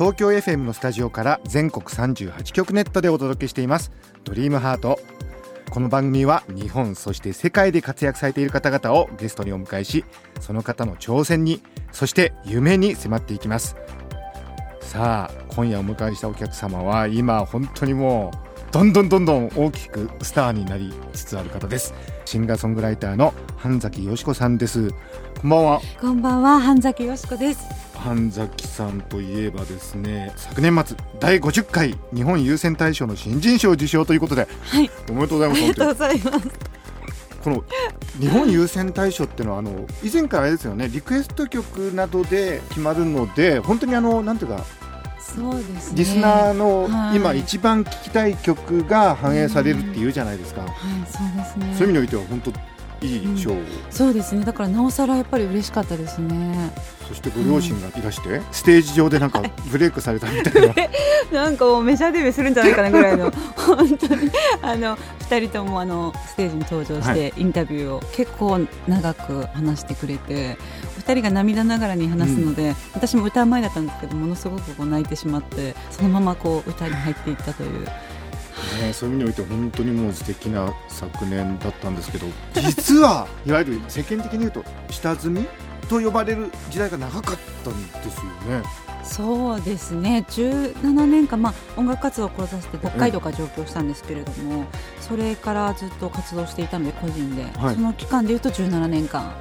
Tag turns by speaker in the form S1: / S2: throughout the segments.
S1: 東京 FM のスタジオから全国38局ネットでお届けしています。ドリームハート。この番組は日本そして世界で活躍されている方々をゲストにお迎えしその方の挑戦にそして夢に迫っていきます。さあ今夜お迎えしたお客様は今本当にもうどんどんどんどん大きくスターになりつつある方です。シンガーソングライターの半崎よしこさんです。こんばんは。
S2: こんばんは半崎よしこです。
S1: 半崎さんといえばですね昨年末第50回日本優先大賞の新人賞受賞ということで、
S2: はい、
S1: おめでとうございます
S2: ありがとうございます。
S1: この日本優先大賞っていうのはあの以前からあれですよねリクエスト曲などで決まるので本当にあのなんていうか
S2: そうです、ね、
S1: リスナーの今一番聴きたい曲が反映されるっていうじゃないですか、はい、
S2: そうですね。
S1: そういう意味においては本当いい賞、うん、
S2: そうですね。だからなおさらやっぱり嬉しかったですね。
S1: そしてご両親がいらして、うん、ステージ上でなんかブレイクされたみたいな。
S2: なんかもうメジャーデビューするんじゃないかなぐらいの 本当に。あの2人ともあのステージに登場してインタビューを結構長く話してくれて、2人が涙ながらに話すので、うん、私も歌う前だったんですけどものすごくこう泣いてしまってそのままこう歌に入っていったという。
S1: ね、そういう意味において本当にもう素敵な昨年だったんですけど実は いわゆる世間的に言うと下積みと呼ばれる時代が長かったんですよね。
S2: そうですね。17年間、まあ、音楽活動を志して北海道から上京したんですけれども、それからずっと活動していたので個人で、はい、その期間でいうと17年間。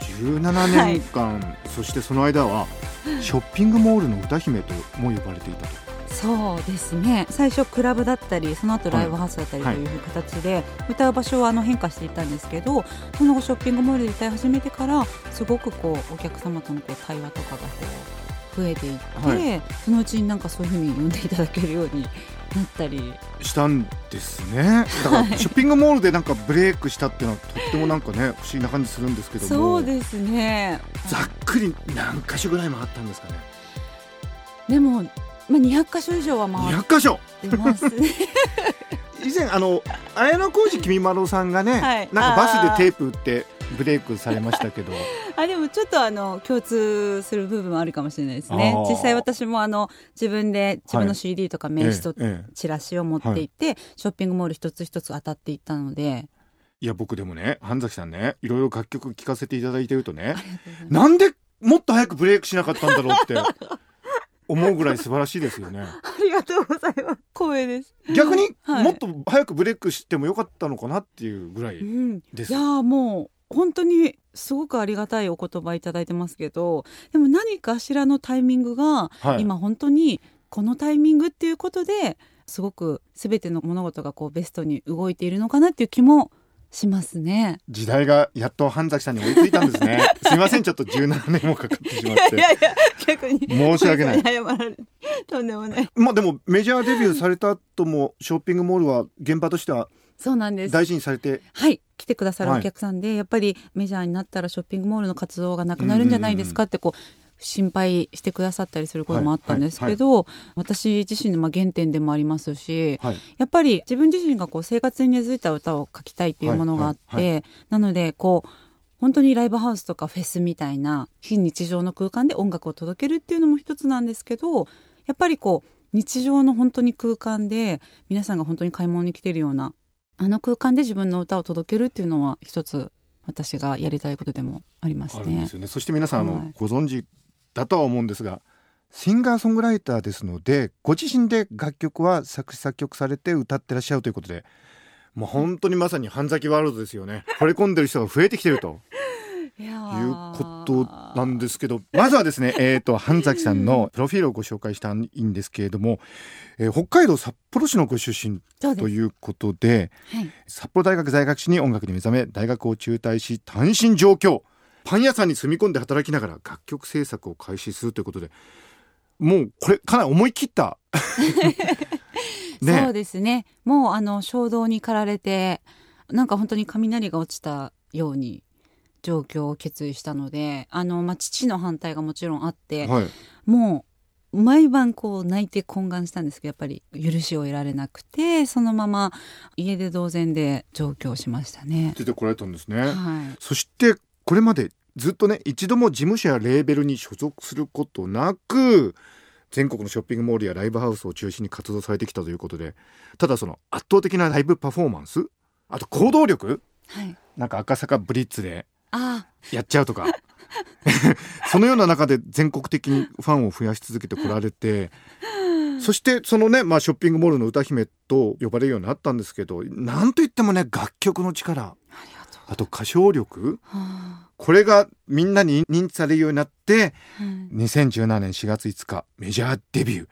S1: 17年間、はい、そしてその間は ショッピングモールの歌姫とも呼ばれていたと。
S2: そうですね。最初クラブだったりその後ライブハウスだったりという形で、歌う場所はあの変化していったんですけどその後ショッピングモールで歌い始めてからすごくこうお客様とのこう対話とかがこう増えていって、はい、そのうちになんかそういうふうに呼んでいただけるようになったり。
S1: したんですね。だからショッピングモールでなんかブレイクしたっていうのはとってもなんかね不思議な感じするんですけども。
S2: そうですね。
S1: ざっくり何箇所ぐらい回ったんですかね。
S2: でもまあ、200箇所以上は回
S1: って箇所。
S2: ます、
S1: 以前あの綾小路きみまろさんがね、はい、なんかバスでテープ打ってブレイクされましたけど。
S2: あでもちょっとあの共通する部分もあるかもしれないですね。実際私もあの自分で自分の CD とか名刺とチラシを持っていて、はい。ショッピングモール一つ一つ当たっていったので。
S1: いや僕でもね半崎さんねいろいろ楽曲聴かせていただいてるとねなんでもっと早くブレイクしなかったんだろうって思うぐらい素晴らしいですよね。
S2: ありがとうございます。光栄です。
S1: 逆に、もっと早くブレイクしてもよかったのかなっていうぐらいです。
S2: うん、いやもう本当にすごくありがたいお言葉いただいてますけどでも何かしらのタイミングが、はい、今本当にこのタイミングっていうことですごく全ての物事がこうベストに動いているのかなっていう気もしますね。
S1: 時代がやっと半崎さんに追いついたんですね。すみませんちょっと17年もかかってしまって。いやいや逆に。申し訳ない。謝られ
S2: とんでもない。
S1: まあでもメジャーデビューされた後もショッピングモールは現場としては
S2: そうなんです。
S1: 大事にされて。
S2: はい来てくださるお客さんで、はい、やっぱりメジャーになったらショッピングモールの活動がなくなるんじゃないですかってこう心配してくださったりすることもあったんですけど、はいはい、私自身のまあ原点でもありますし、はい、やっぱり自分自身がこう生活に根付いた歌を書きたいっていうものがあって、なのでこう本当にライブハウスとかフェスみたいな非日常の空間で音楽を届けるっていうのも一つなんですけどやっぱりこう日常の本当に空間で皆さんが本当に買い物に来てるようなあの空間で自分の歌を届けるっていうのは一つ私がやりたいことでもありますね。
S1: すね。そして皆さん、あのご存知だとは思うんですがシンガーソングライターですのでご自身で楽曲は作詞作曲されて歌ってらっしゃるということでもう本当にまさに半崎ワールドですよね。惚れ込んでる人が増えてきてると。いうことなんですけどまずはですね、えーと、半崎さんのプロフィールをご紹介したいんですけれども、えー、北海道札幌市のご出身ということで、はい、札幌大学在学時に音楽に目覚め大学を中退し単身上京パン屋さんに住み込んで働きながら楽曲制作を開始するということでもうこれかなり思い切った。ね
S2: そうですね。もうあの衝動に駆られてなんか本当に雷が落ちたように状況を決意したのであの、まあ、父の反対がもちろんあって、
S1: はい。
S2: もう毎晩こう泣いて懇願したんですけどやっぱり許しを得られなくてそのまま家で同然で上京しましたね。
S1: 出てこられたんですね、
S2: はい。
S1: そしてこれまでずっとね一度も事務所やレーベルに所属することなく全国のショッピングモールやライブハウスを中心に活動されてきたということでただその圧倒的なライブパフォーマンスあと行動力
S2: はい、
S1: なんか赤坂ブリッツで
S2: あ。
S1: やっちゃうとか。そのような中で全国的にファンを増やし続けてこられてそしてそのね、まあ、ショッピングモールの歌姫と呼ばれるようになったんですけどなんといってもね楽曲の力
S2: あと
S1: 歌唱力。
S2: は
S1: これがみんなに認知されるようになって
S2: あはい。
S1: 2017年4月5日メジャーデビュー。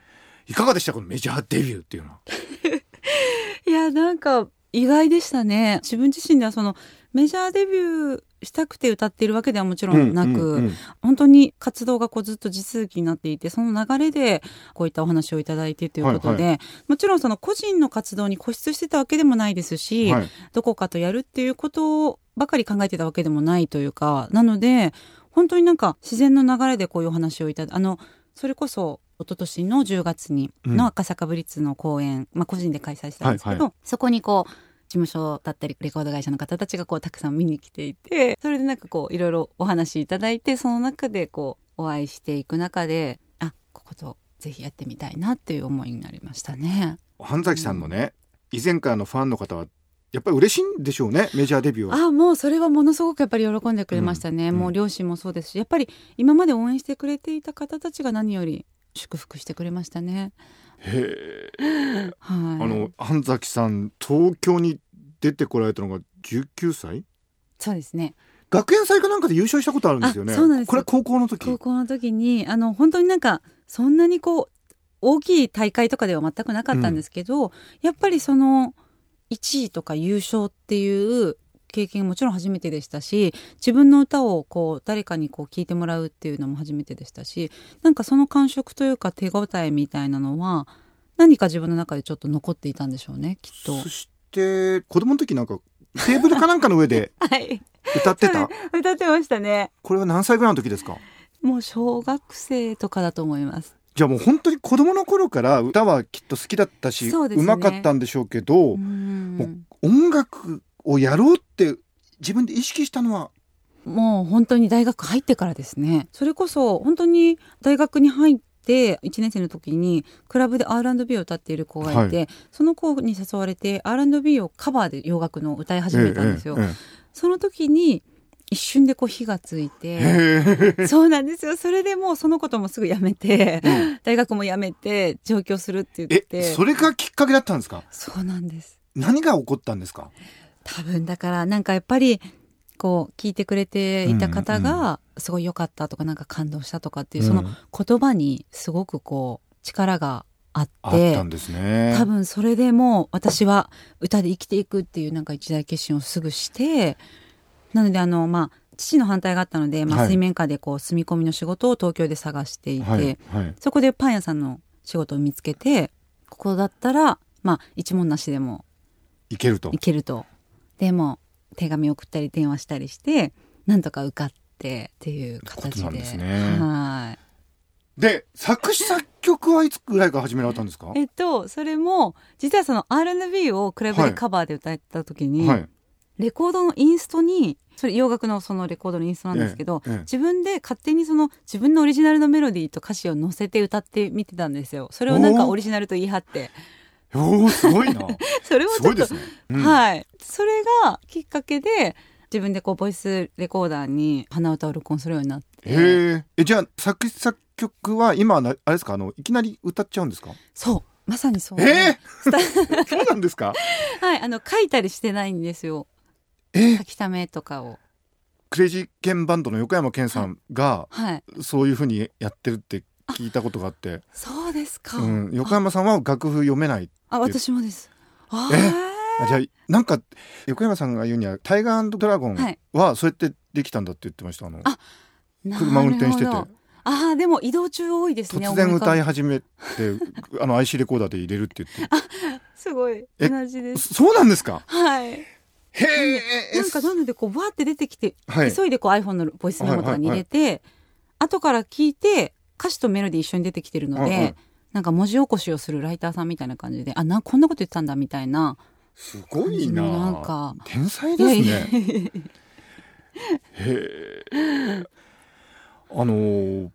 S1: いかがでした？このメジャーデビューっていうのは。
S2: いやなんか意外でしたね。自分自身ではそのメジャーデビューしたくて歌っているわけではもちろんなく、
S1: うんうん。
S2: 本当に活動がこうずっと地続きになっていてその流れでこういったお話をいただいてということで、
S1: はい
S2: もちろんその個人の活動に固執してたわけでもないですし、
S1: はい。
S2: どこかとやるっていうことばかり考えてたわけでもないというかなので本当になんか自然の流れでこういうお話をいただあのそれこそ一昨年の10月に
S1: うん。
S2: の赤坂ブリッツの公演、まあ、個人で開催したんですけど、
S1: はい
S2: そこにこう事務所だったりレコード会社の方たちがこうたくさん見に来ていてそれでなんかこういろいろお話いただいてその中でこうお会いしていく中であこことぜひやってみたいなっていう思いになりましたね。
S1: 半崎さんのね以前からのファンの方はやっぱり嬉しいんでしょうねメジャーデビューは。
S2: あもうそれはものすごくやっぱり喜んでくれましたね、
S1: うん
S2: もう両親もそうですしやっぱり今まで応援してくれていた方たちが何より祝福してくれましたね。
S1: へえ。
S2: はい、
S1: あの半崎さん東京に出てこられたのが19歳？
S2: そうですね
S1: 学園祭かなんかで優勝したことあるんですよね。
S2: あそうなんです
S1: これ高校の時？
S2: 高校の時にあの本当になんかそんなにこう大きい大会とかでは全くなかったんですけど、やっぱりその1位とか優勝っていう経験もちろん初めてでしたし自分の歌をこう誰かにこう聞いてもらうっていうのも初めてでしたしなんかその感触というか手応えみたいなのは何か自分の中でちょっと残っていたんでしょうねきっと
S1: そ。して子供の時なんかテーブルかなんかの上で
S2: はい、
S1: 歌ってた？
S2: 歌ってましたね。
S1: これは何歳ぐらいの時ですか？
S2: もう小学生とかだと思います。
S1: じゃあもう本当に子供の頃から歌はきっと好きだったし
S2: そうですね
S1: まかったんでしょうけど、
S2: うん
S1: 音楽をやろうって自分で意識したのは。
S2: もう本当に大学入ってからですね。それこそ本当に大学に入って1年生の時にクラブで R&B を歌っている子がいて、
S1: は
S2: その子に誘われて R&B をカバーで洋楽の歌い始めたんですよ、
S1: ええ
S2: その時に一瞬でこう火がついて
S1: ええ。
S2: そうなんですよ。それでもうそのこともすぐ辞めて、
S1: うん。
S2: 大学も辞めて上京するって言っ
S1: え
S2: て
S1: それがきっかけだったんですか？
S2: そうなんです。
S1: 何が起こったんですか？
S2: 多分だからなんかやっぱりこう聞いてくれていた方
S1: うん
S2: がすごい良かったとかなんか感動したとかっていう
S1: うん。
S2: その言葉にすごくこう力があっ
S1: あってたんですね。
S2: 多分それでもう私は歌で生きていくっていうなんか一大決心をすぐしてなのであのまあ父の反対があったので、まあ、
S1: はい。
S2: 水面下でこう住み込みの仕事を東京で探していて、
S1: はい。はい。
S2: そこでパン屋さんの仕事を見つけてここだったらまあ一文なしでも
S1: いけると。
S2: いけるとでも手紙送ったり電話したりしてなんとか受かってっていう形で。
S1: ですね。
S2: はい。
S1: で作詞作曲はいつぐらいから始められたんですか？
S2: えっとそれも実はその R&B をクラブでカバーで歌った時に、
S1: はい。
S2: レコードのインストにそれ洋楽のそのレコードのインストなんですけど、
S1: ええええ。
S2: 自分で勝手にその自分のオリジナルのメロディーと歌詞を載せて歌ってみてたんですよ。それをなんかオリジナルと言い張って
S1: おおすごいな
S2: それをちょっと
S1: すごいですね、うん
S2: はい。それがきっかけで、自分でこう、ボイスレコーダーに鼻歌を録音するようになって。
S1: へええじゃあ作詞作曲は今あれですか？あのいきなり歌っちゃうんですか？
S2: そう。まさにそう。
S1: えー、そうなんですか？
S2: はい。あの、書いたりしてないんですよ。
S1: え
S2: 書きためとかを。
S1: クレイジーケンバンドの横山健さんが
S2: はい。
S1: そういうふうにやってるって聞いたことがあって、
S2: そうですか。
S1: うん、横山さんは楽譜読めない
S2: あ、私もです。あ
S1: え？じゃあなんか横山さんが言うにはタイガードラゴン
S2: はい。
S1: はそうやってできたんだって言ってましたあの。
S2: あ
S1: 車運転してて。
S2: ああでも移動中多いですね
S1: 突然歌い
S2: 思
S1: 始めて あの IC レコーダーで入れるって言って。
S2: 浮かぶすごい。
S1: え
S2: 同じです。
S1: そうなんですか？
S2: はい。
S1: へえ
S2: なんかなのでこうわーって出てきて、
S1: はい。
S2: 急いでこう iPhone のボイスメモとかに入れて、後から聞いて歌詞とメロディー一緒に出てきてるので、
S1: うんうん。
S2: なんか文字起こしをするライターさんみたいな感じであなこんなこと言ってたんだみたいな。
S1: すごいな。
S2: なんか。
S1: 天才ですね。へえ。あのー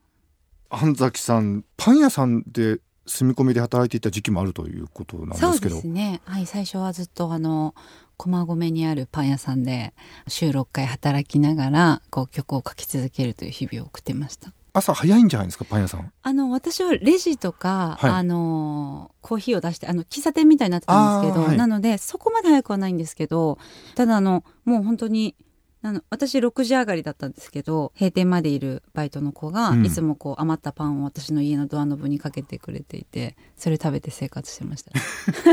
S1: 半崎さんパン屋さんで住み込みで働いていた時期もあるということなん
S2: そう
S1: ですけど。
S2: ですね。はい最初はずっとあの駒込にあるパン屋さんで週6回働きながらこう曲を書き続けるという日々を送ってました
S1: 朝早いんじゃないですかパン屋さん。
S2: あの私はレジとか、
S1: はい。
S2: あのコーヒーを出してあの喫茶店みたいになってたんですけど、
S1: はい。
S2: なのでそこまで早くはないんですけどただあのもう本当にあの私6時上がりだったんですけど閉店までいるバイトの子が、
S1: うん。
S2: いつもこう余ったパンを私の家のドアノブにかけてくれていてそれ食べて生活してました。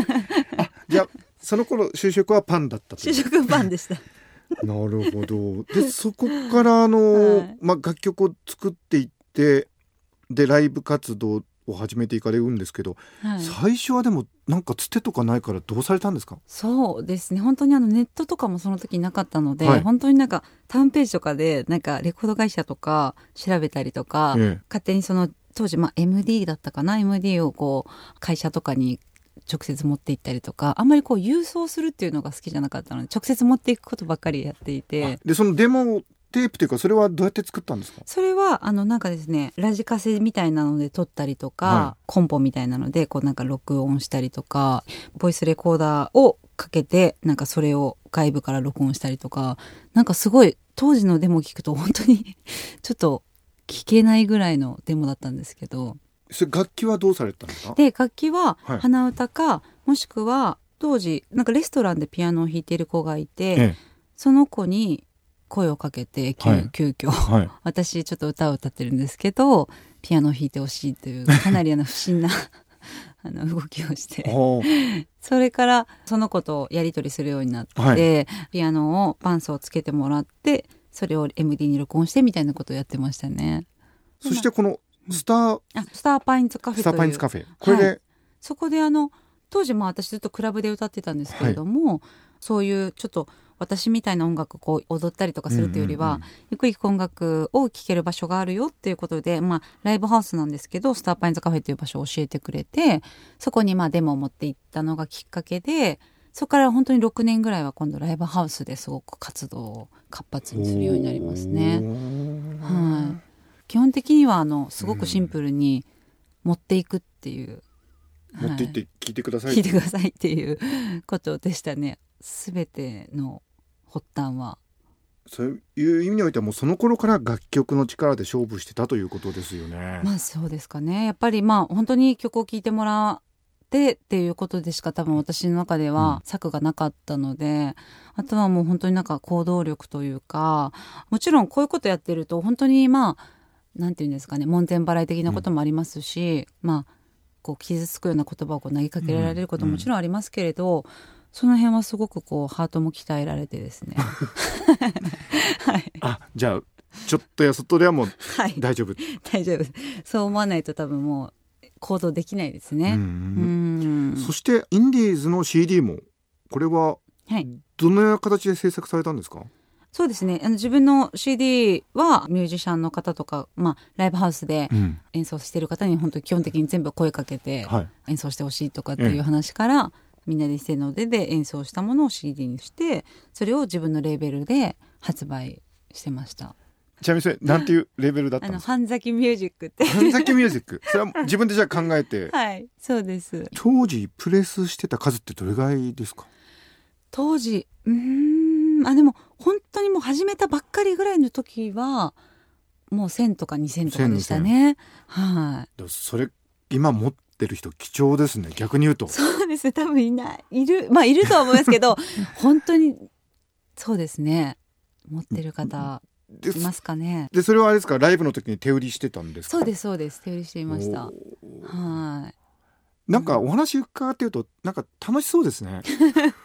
S1: じゃあその頃就職はパンだった
S2: 就職パンでした
S1: なるほど。でそこからあの、
S2: はい。
S1: まあ、楽曲を作っていってでライブ活動を始めていかれるんですけど、
S2: はい。
S1: 最初はでもなんかつてとかないからどうされたんですか？
S2: そうですね。本当にあのネットとかもその時なかったので、
S1: はい。
S2: 本当になんかタウンページとかでなんかレコード会社とか調べたりとか、
S1: ええ。
S2: 勝手にその当時、まあ、MD だったかな？MD をこう会社とかに直接持って行ったりとかあんまりこう郵送するっていうのが好きじゃなかったので直接持っていくことばっかりやっていて。
S1: でそのデモテープというかそれはどうやって作ったんですか？
S2: それはあのなんかですねラジカセみたいなので撮ったりとか、
S1: は
S2: コンポみたいなのでこうなんか録音したりとかボイスレコーダーをかけてなんかそれを外部から録音したりとかなんかすごい当時のデモ聞くと本当に ちょっと聞けないぐらいのデモだったんですけど
S1: それ楽器はどうされたんですか？
S2: で楽器は
S1: はい。
S2: 鼻歌か、もしくは当時なんかレストランでピアノを弾いている子がいて、
S1: ええ。
S2: その子に声をかけて急,、
S1: はい。
S2: 急遽。
S1: はい。
S2: 私ちょっと歌を歌ってるんですけどピアノを弾いてほしいというかなりあの不審な あの動きをして。それからその子とやり取りするようになって、
S1: はい。
S2: ピアノを伴奏をつけてもらってそれを MD に録音してみたいなことをやってましたね。
S1: そしてこのスター
S2: あスターパインズカフェという。
S1: スターパインズカフェ。これで、
S2: はそこであの当時まあ私ずっとクラブで歌ってたんですけれども、そういうちょっと私みたいな音楽こう踊ったりとかするというよりは、ゆっくり聴く音楽を聴ける場所があるよっていうことで、まあ、ライブハウスなんですけどスターパインズカフェっていう場所を教えてくれてそこにまあデモを持って行ったのがきっかけでそこから本当に6年ぐらいは今度ライブハウスですごく活動を活発にするようになりますね。はい、基本的にはあのすごくシンプルに持っていくっていう、
S1: 持って行って聞いてください、
S2: 聞いてくださいっていうことでしたね。全ての発端は。
S1: そういう意味においてはもうその頃から楽曲の力で勝負してたということですよね。
S2: まあそうですかね。やっぱりまあ本当に曲を聴いてもらってっていうことでしか多分私の中では策がなかったので、あとはもう本当になんか行動力というかもちろんこういうことやってると本当にまあなんていうんですかね門前払い的なこともありますし、まあこう傷つくような言葉をこう投げかけられることももちろんありますけれど、その辺はすごくこうハートも鍛えられてですね。はい、
S1: あじゃあちょっとやそっとではもう
S2: はい、
S1: 大丈夫。
S2: 大丈夫。そう思わないと多分もう行動できないですね。
S1: うん
S2: うん。
S1: そしてインディーズの CD もこれは
S2: はい、
S1: どのような形で制作されたんですか？
S2: そうですね。あの自分の CD はミュージシャンの方とか、まあ、ライブハウスで
S1: うん。
S2: 演奏してる方に本当に基本的に全部声かけて
S1: はい。
S2: 演奏してほしいとかっていう話から、みんなで一斉の腕で演奏したものを CD にしてそれを自分のレーベルで発売してました。
S1: ちなみにそれなんていうレベルだったんですか？
S2: 半崎ミュージックって。
S1: 半崎ミュージック？それは自分でじゃあ考えて？
S2: はいそうです。
S1: 当時プレスしてた数ってどれぐらいですか？
S2: 当時うーんあでも本当にもう始めたばっかりぐらいの時はもう1,000とか2,000とかでしたね。はい。
S1: それ今持ってる人貴重ですね。逆に言うと。
S2: そうですね。多分いない。いる。まあいるとは思いますけど 本当にそうですね。持ってる方
S1: で
S2: いますかね。
S1: でそれはあれですか？ライブの時に手売りしてたんですか？
S2: そうですそうです。手売りしていました。はい。
S1: なんかお話伺ってるとなんか楽しそうですね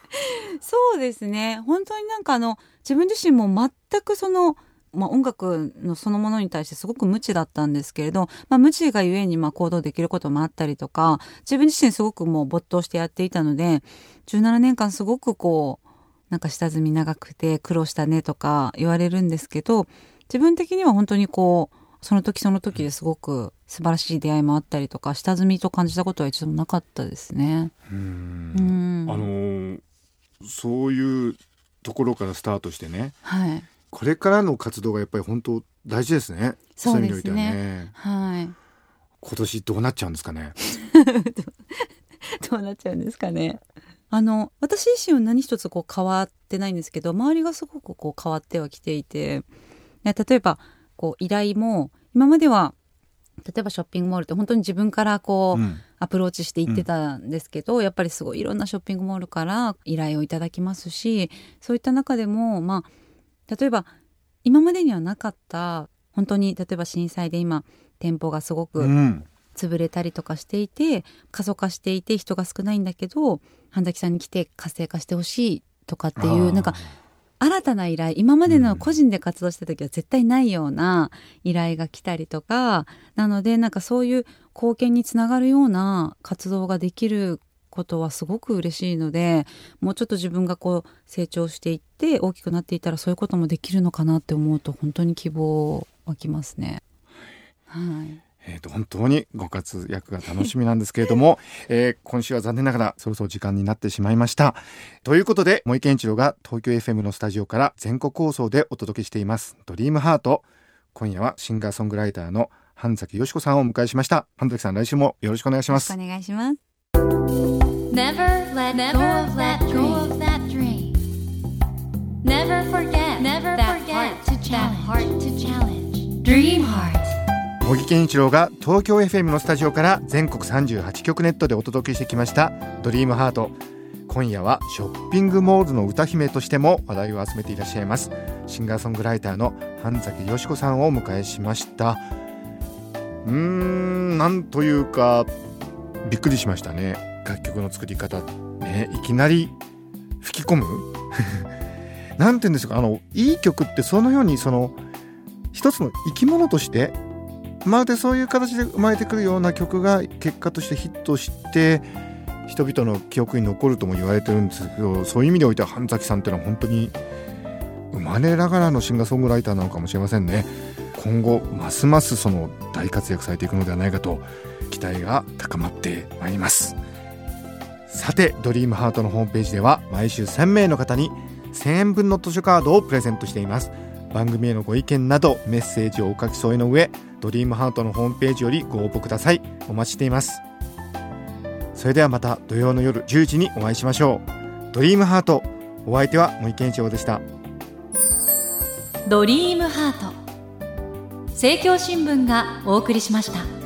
S2: そうですね。本当になんかあの自分自身も全くそのまあ、音楽のそのものに対してすごく無知だったんですけれど、まあ、無知がゆえにまあ行動できることもあったりとか自分自身すごくもう没頭してやっていたので17年間すごくこうなんか下積み長くて苦労したねとか言われるんですけど自分的には本当にこうその時その時ですごく素晴らしい出会いもあったりとか下積みと感じたことは一度もなかったですね。
S1: うん。あのそういうところからスタートしてね、
S2: はい、
S1: これからの活動がやっぱり本当大事ですね。
S2: そうですね。
S1: ね
S2: はい。
S1: 今年どうなっちゃうんですかね？
S2: どうなっちゃうんですかね？あの私自身は何一つこう変わってないんですけど周りがすごくこう変わってはきていて例えばこう依頼も今までは例えばショッピングモールって本当に自分からこう、うん、アプローチしていってたんですけど、うん、やっぱりすごいいろんなショッピングモールから依頼をいただきますしそういった中でもまあ例えば今までにはなかった本当に例えば震災で今店舗がすごく潰れたりとかしていて、うん、過疎化していて人が少ないんだけど半崎さんに来て活性化してほしいとかっていうなんか新たな依頼今までの個人で活動した時は絶対ないような依頼が来たりとかなのでなんかそういう貢献につながるような活動ができることはすごく嬉しいのでもうちょっと自分がこう成長していって大きくなっていったらそういうこともできるのかなって思うと本当に希望湧きますね。はい
S1: えーと、本当にご活躍が楽しみなんですけれども、えー、今週は残念ながらそろそろ時間になってしまいました。ということで森健一郎が東京 FM のスタジオから全国放送でお届けしています「ドリームハート。今夜はシンガーソングライターの半崎よし子さんをお迎えしました。半崎さん来週もよろしくお願いします。
S2: お願いします。
S3: Never let go of that dream. Never forget Never forget that heart to challenge. Dream heart
S1: 茂木健一郎が東京 FM のスタジオから全国38局ネットでお届けしてきました「ドリームハート。今夜はショッピングモールの歌姫としても話題を集めていらっしゃいます。シンガーソングライターの半崎よし子さんをお迎えしました。うーんなんというかびっくりしましたね。楽曲の作り方。ねいきなり吹き込む？なんて言うんですか？あのいい曲ってそのようにその一つの生き物としてまるでそういう形で生まれてくるような曲が結果としてヒットして人々の記憶に残るとも言われてるんですけどそういう意味でおいては半崎さんっていうのは本当に生まれながらのシンガーソングライターなのかもしれませんね。今後ますますその大活躍されていくのではないかと期待が高まってまいります。さてドリームハートのホームページでは毎週1000名の方に1000円分の図書カードをプレゼントしています。番組へのご意見などメッセージをお書き添えの上ドリームハートのホームページよりご応募ください。お待ちしています。それではまた土曜の夜10時にお会いしましょう。ドリームハートお相手は森健一郎でした。
S3: ドリームハート。政教新聞がお送りしました。